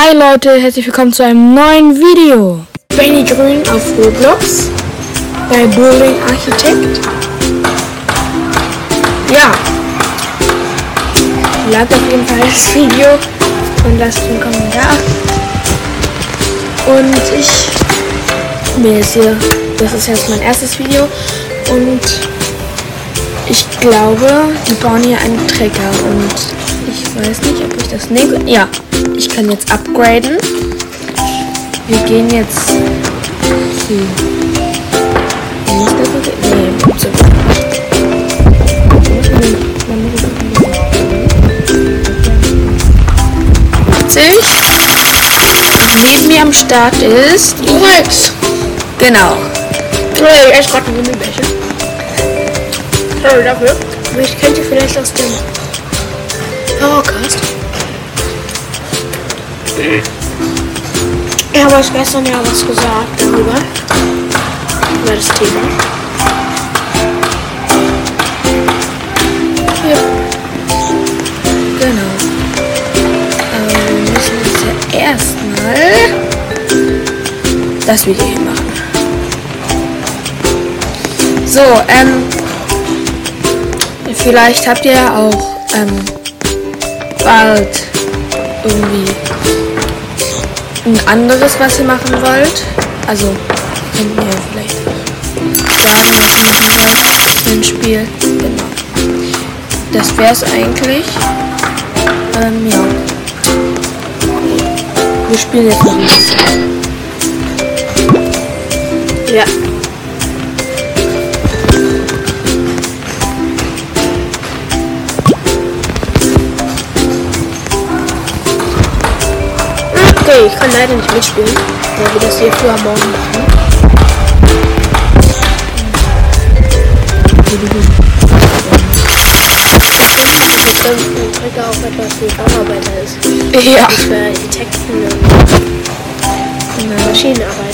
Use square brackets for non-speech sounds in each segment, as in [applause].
Hi Leute, herzlich willkommen zu einem neuen Video. Benny Grün auf Roblox bei Bowling Architekt. Ja, lag auf jeden Fall das Video und lasst einen Kommentar. Und ich bin jetzt hier, das ist jetzt mein erstes Video und ich glaube, die bauen hier einen Trecker und ich weiß nicht, ob ich das nehme. Ja, ich kann jetzt upgraden. Wir gehen jetzt hier. Muss das okay? Nee, so. Neben mir am Start ist Rex. Genau. Er ist gerade ein Gummibärchen. Sorry dafür. Aber ich kennt ihr vielleicht aus dem Horrorcast. Er hat gestern ja was gesagt darüber. Über das Thema. Ja. Genau. Aber wir müssen jetzt erstmal das Video hier machen. So, ähm, vielleicht habt ihr ja auch ähm, bald irgendwie ein anderes, was ihr machen wollt. Also könnt ihr vielleicht sagen, was ihr machen wollt für ein Spiel. Genau. Das wäre es eigentlich. Ähm, ja. Wir spielen jetzt noch ein bisschen. Ja. Okay, ich kann leider nicht mitspielen, weil wir das hier früher am morgen machen. Dann ein Trecker auch etwas für Bauarbeiter ist. Ja. Für Architekten und Maschinenarbeiter.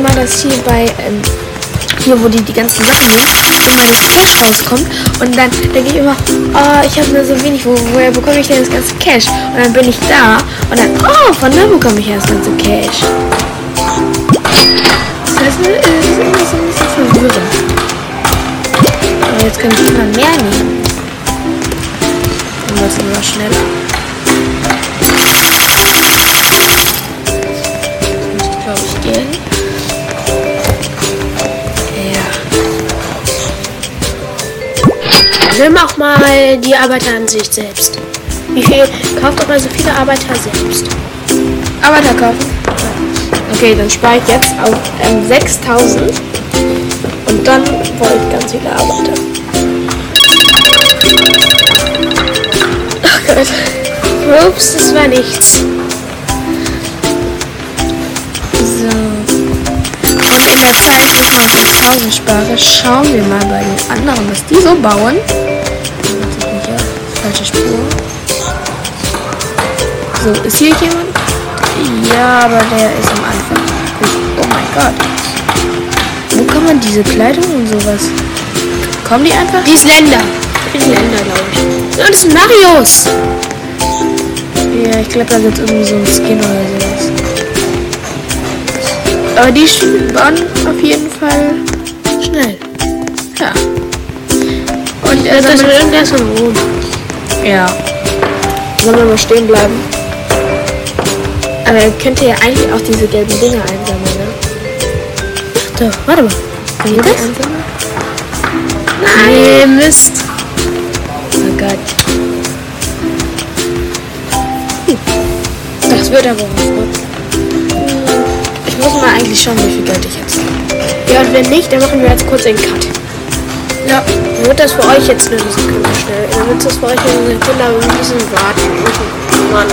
Immer, dass hier bei, ähm, hier wo die die ganzen Sachen nehmen, immer das Cash rauskommt. Und dann denke ich immer, oh, ich habe nur so wenig, wo, woher bekomme ich denn das ganze Cash? Und dann bin ich da und dann, oh, von da bekomme ich das ganze Cash. Das heißt, das ist immer so ein bisschen verwirrend. Aber jetzt kann ich immer mehr nehmen. Dann wird es immer schneller. Nimm auch mal die Arbeiteransicht selbst. Wie viel? Kauft doch mal so viele Arbeiter selbst. Arbeiter kaufen. Okay, dann spare ich jetzt auf ähm, 6000 und dann wollte ich ganz viele Arbeiter. Ach Gott. Ups, das war nichts. 1000 spare, schauen wir mal bei den anderen, was die so bauen. Falsche Spur. So, ist hier jemand? Ja, aber der ist am Anfang. Oh mein Gott. Wo kann man diese Kleidung und sowas? Kommen die einfach? Die ist Länder. Die ist Länder, glaube ich. Das ist Marius. Ja, ich glaube, da gibt es irgendwie so ein Skin oder so. Aber die waren auf jeden Fall schnell. Ja. Und er Das ist irgendwas von Rom. Ja. Sollen wir mal stehen bleiben? Aber er könnte ja eigentlich auch diese gelben Dinger einsammeln, ne? Ach doch, warte mal. Kann die das? einsammeln? Nein, Mist. Oh Gott. Das wird aber was. ne? Eigentlich schauen, wie viel Geld ich jetzt habe. Ja, und wenn nicht, dann machen wir jetzt kurz einen Cut. Ja. Dann wird das für euch jetzt eine Sekunde schnell. Dann wird das für euch eine Sekunde, aber wir müssen warten. Mann,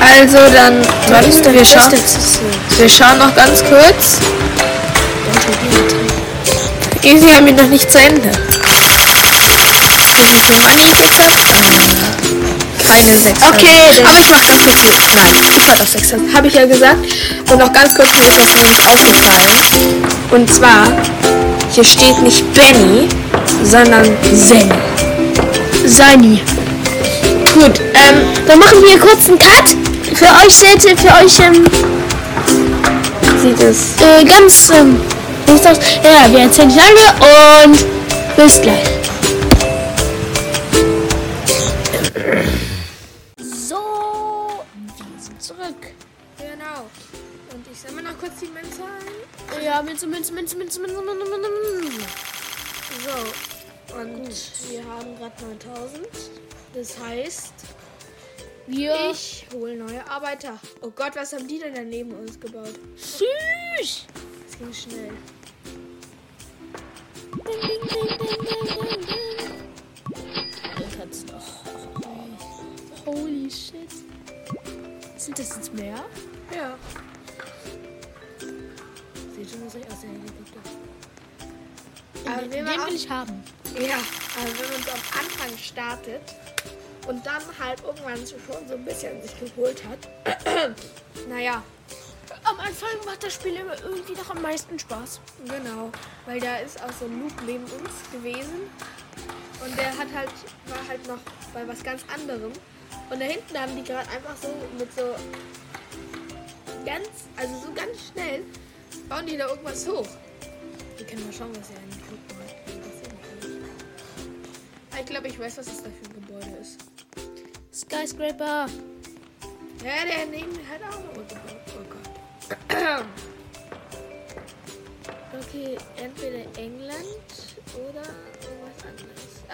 Also dann, denn wir schauen, wir schauen noch ganz kurz. Schon. Easy haben wir noch nicht zu Ende. Money ich habe? Keine 6. Okay, dann- aber ich mach das mit dir. Nein, ich mach das 6. Habe ich ja gesagt. Und noch ganz kurz, mir ist das nämlich aufgefallen. Und zwar, hier steht nicht Benny, sondern Zen. Sani. Gut, ähm, dann machen wir kurz einen Cut. Für euch seht für euch ähm, Sieht es. äh, ganz ähm, das? Ja, wir erzählen nicht lange und bis gleich. zurück. Genau. Und ich sammle noch kurz die Münze ein. Ja, Münze, Münze, Münze, Münze, Münze, Münze, Münze. So. Und Gut. wir haben gerade 9000. Das heißt, wir ich hole neue Arbeiter. Oh Gott, was haben die denn daneben uns gebaut? Süß! Das ging schnell. Ding, ding, ding, ding, ding, ding. Den kannst du noch. Holy shit. Sind das jetzt mehr? Ja. Sieht schon so aus, der Helikopter. Aber den, den will ich haben. Ja, aber wenn man so am Anfang startet und dann halt irgendwann schon so ein bisschen sich geholt hat, [clears throat] naja, Am Anfang macht das Spiel immer irgendwie noch am meisten Spaß. genau, weil da ist auch so ein Loop neben uns gewesen und der hat halt, war halt noch bei was ganz anderem und da hinten haben die gerade einfach so mit so ganz, also so ganz schnell bauen die da irgendwas hoch. Wir können mal schauen, was er eigentlich gucken hat. Ah, Ich glaube, ich weiß, was das da für ein Gebäude ist. Skyscraper. Ja, der neben hat auch noch gebaut. Oh Gott. [clears throat] Okay, entweder England oder.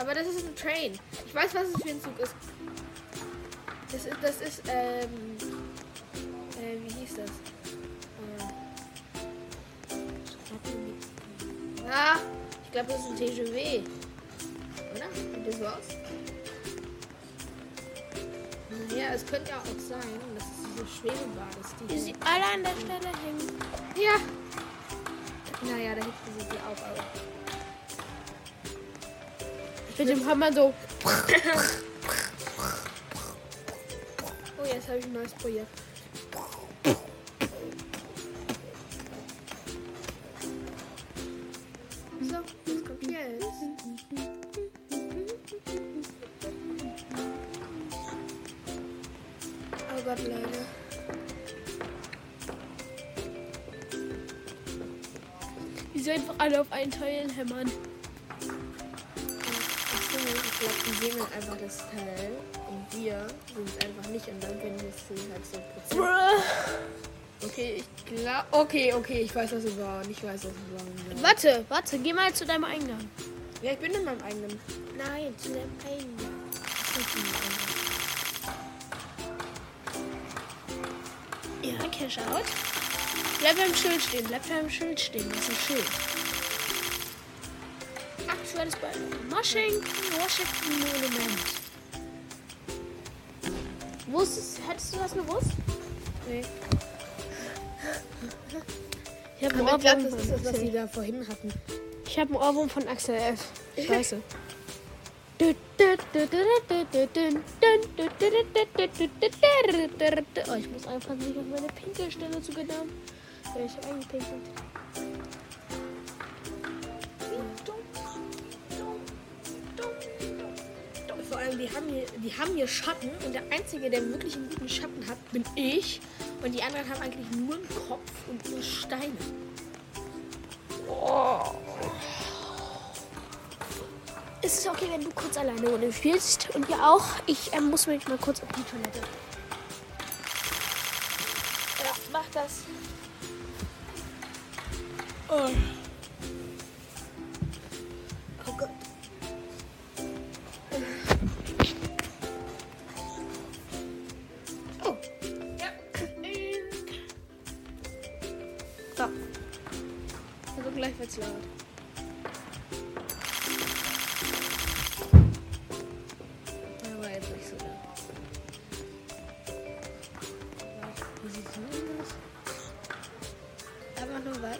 Aber das ist ein Train. Ich weiß, was es für ein Zug ist. Das ist, das ist, ähm, äh, wie hieß das? Äh, ah, ich glaube, das ist ein TGV. Oder? Sieht das aus? Naja, es könnte ja auch sein, dass es diese Schwebebahn ist. Die Wie sie alle an der Stelle hängen. ja. Naja, da hinten sind die auch, aber. Mit dem Hammer so. Oh, jetzt habe ich ein neues Projekt. So, was kommt jetzt? Oh Gott, Leute. Sie einfach alle auf einen Teil hämmern. Glaube, die sehen dann einfach das Teil und wir sehen es einfach nicht und dann werden wir es halt so. Bruh. Okay, ich glaube. Okay, okay, ich weiß, was wir bauen. Ich weiß, was wir bauen. Warte, warte, geh mal zu deinem Eingang. Ja, ich bin in meinem eigenen. Nein, zu deinem Eingang. Ja, Cash out. Bleib beim Schild stehen, bleib beim Schild stehen, das ist ein Schild. Aktuelles bei Washington, Washington Monument. Wusstest, hättest du das gewusst? Nee. Ich habe einen ich Ohrwurm das ist das, was von sie da vorhin hatten. Ich habe einen Ohrwurm von Axel F. Scheiße. Oh, ich muss einfach nicht auf meine Pinkelstelle zu genau. Ich habe eingepinkelt. Allem, die haben, hier, die haben hier Schatten und der Einzige, der wirklich einen guten Schatten hat, bin ich. Und die anderen haben eigentlich nur einen Kopf und nur Steine. Ist es okay, wenn du kurz alleine ohne spielst? Und ihr auch? Ich ähm, muss mich mal kurz auf die Toilette. Ja, mach das. Oh Einfach nur weil.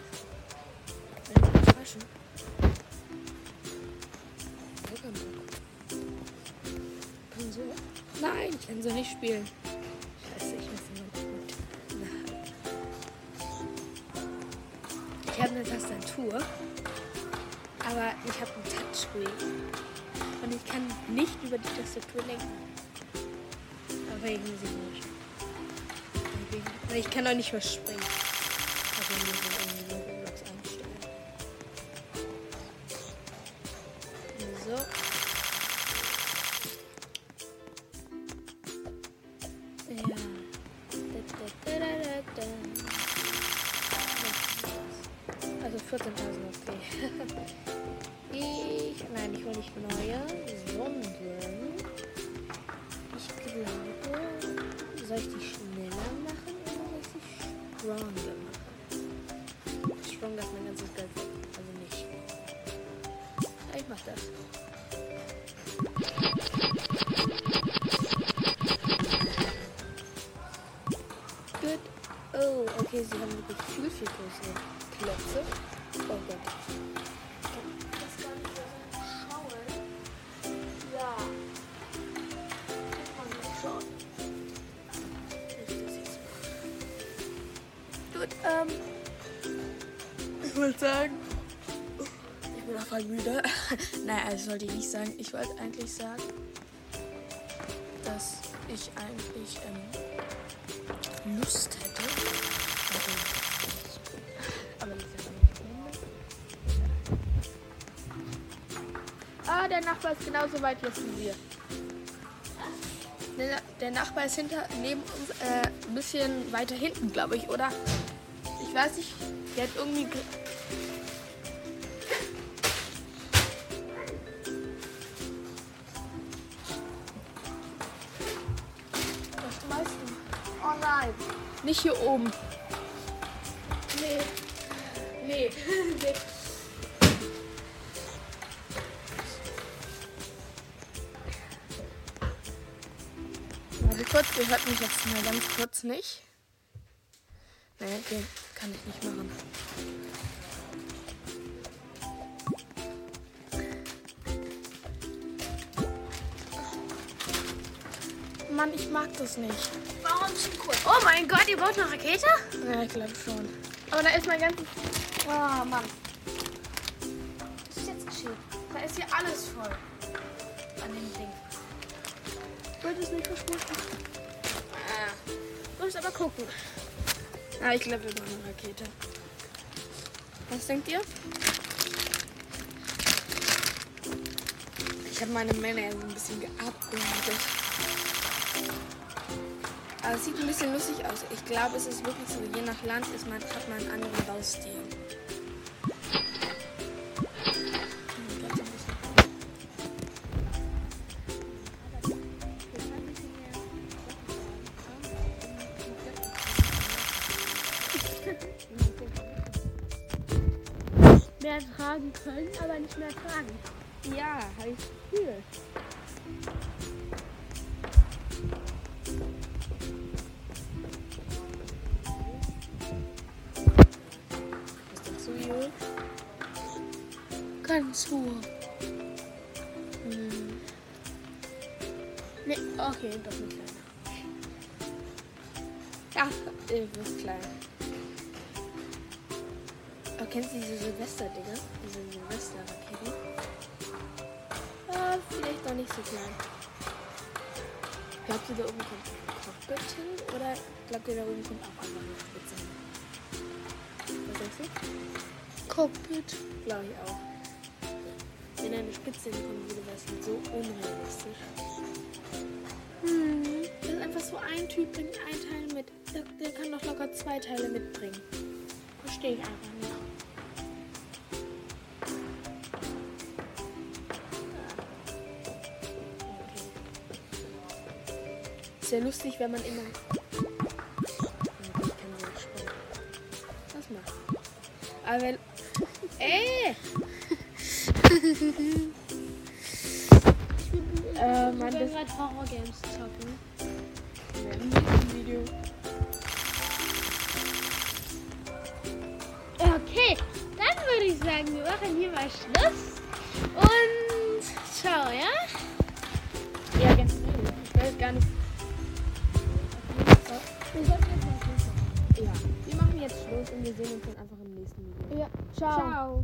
Nein, ich kann so nicht spielen. Scheiße, ich muss nur gut. Ich habe eine Tastatur, aber ich habe ein Touchscreen. Und ich kann nicht über die Tastatur lenken. Aber irgendwie nicht. Weil ich kann doch nicht mehr springen. So. Ja. Also 14.000 okay. Ich, nein, ich will nicht neue, sondern ich glaube, soll ich die schneller machen oder soll ich sie stronger Das. Gut. Oh, okay, sie haben wirklich viel, viel größere Klötze. Oh Gott. Das gar nicht so schauen. Ja. Kann man nicht schauen. Ich das jetzt mal. Gut, ähm. Ich wollte sagen. Bin auch voll müde. [laughs] Nein, also sollte ich nicht sagen. Ich wollte eigentlich sagen, dass ich eigentlich ähm, Lust hätte. Aber das ist ja nicht Ah, der Nachbar ist genauso weit jetzt wie wir. Der, der Nachbar ist hinter, neben uns, äh, ein bisschen weiter hinten, glaube ich, oder? Ich weiß nicht, der hat irgendwie. Nicht hier oben. Nee. Nee. [laughs] nee. Warte kurz, ihr hört mich jetzt mal ganz kurz nicht. Nee, den kann ich nicht machen. Mann, ich mag das nicht. Warum schon kurz? Oh mein Gott, ihr baut eine Rakete? Ja, ich glaube schon. Aber da ist mein ganzes. Oh Mann. Was ist jetzt geschehen? Da ist hier alles voll. An dem Ding. Wird es nicht verschmutzen? Ah. Muss aber gucken. Ah, ich glaube, wir brauchen eine Rakete. Was denkt ihr? Ich habe meine Männer so ein bisschen geupgradet. Aber es sieht ein bisschen lustig aus. Ich glaube, es ist wirklich so, je nach Land ist man, hat man einen anderen Baustil. Mehr tragen können, aber nicht mehr tragen. Ja, habe ich das Ne, okay, doch nicht kleiner. Ja, irgendwas klein. Aber kennst du diese Silvester-Dinger? Diese Silvester-Raketen? Ah, vielleicht doch nicht so klein. Glaubt ihr, da oben kommt ein Cockpit hin? Oder glaubt ihr, da oben kommt auch einfach eine Spitze hin? Was denkst du? Cockpit. Glaube ich auch. Wenn eine Spitze hinkommen würde, wäre es halt so unrealistisch. Hm. Das ist einfach so ein Typ, bringt ein Teil mit. Der, der kann doch locker zwei Teile mitbringen. Verstehe ich einfach nicht. Ja lustig, wenn man immer. Okay. Was macht? Aber wenn. Äh, man, Wir das gerade Horror-Games zocken. im nächsten Video. Okay, dann würde ich sagen, wir machen hier mal Schluss. Und ciao, ja? Ja, ganz schnell. Ich will gar nicht. Ja. Wir machen jetzt Schluss und wir sehen uns dann einfach im nächsten Video. Ja, ciao. Ciao.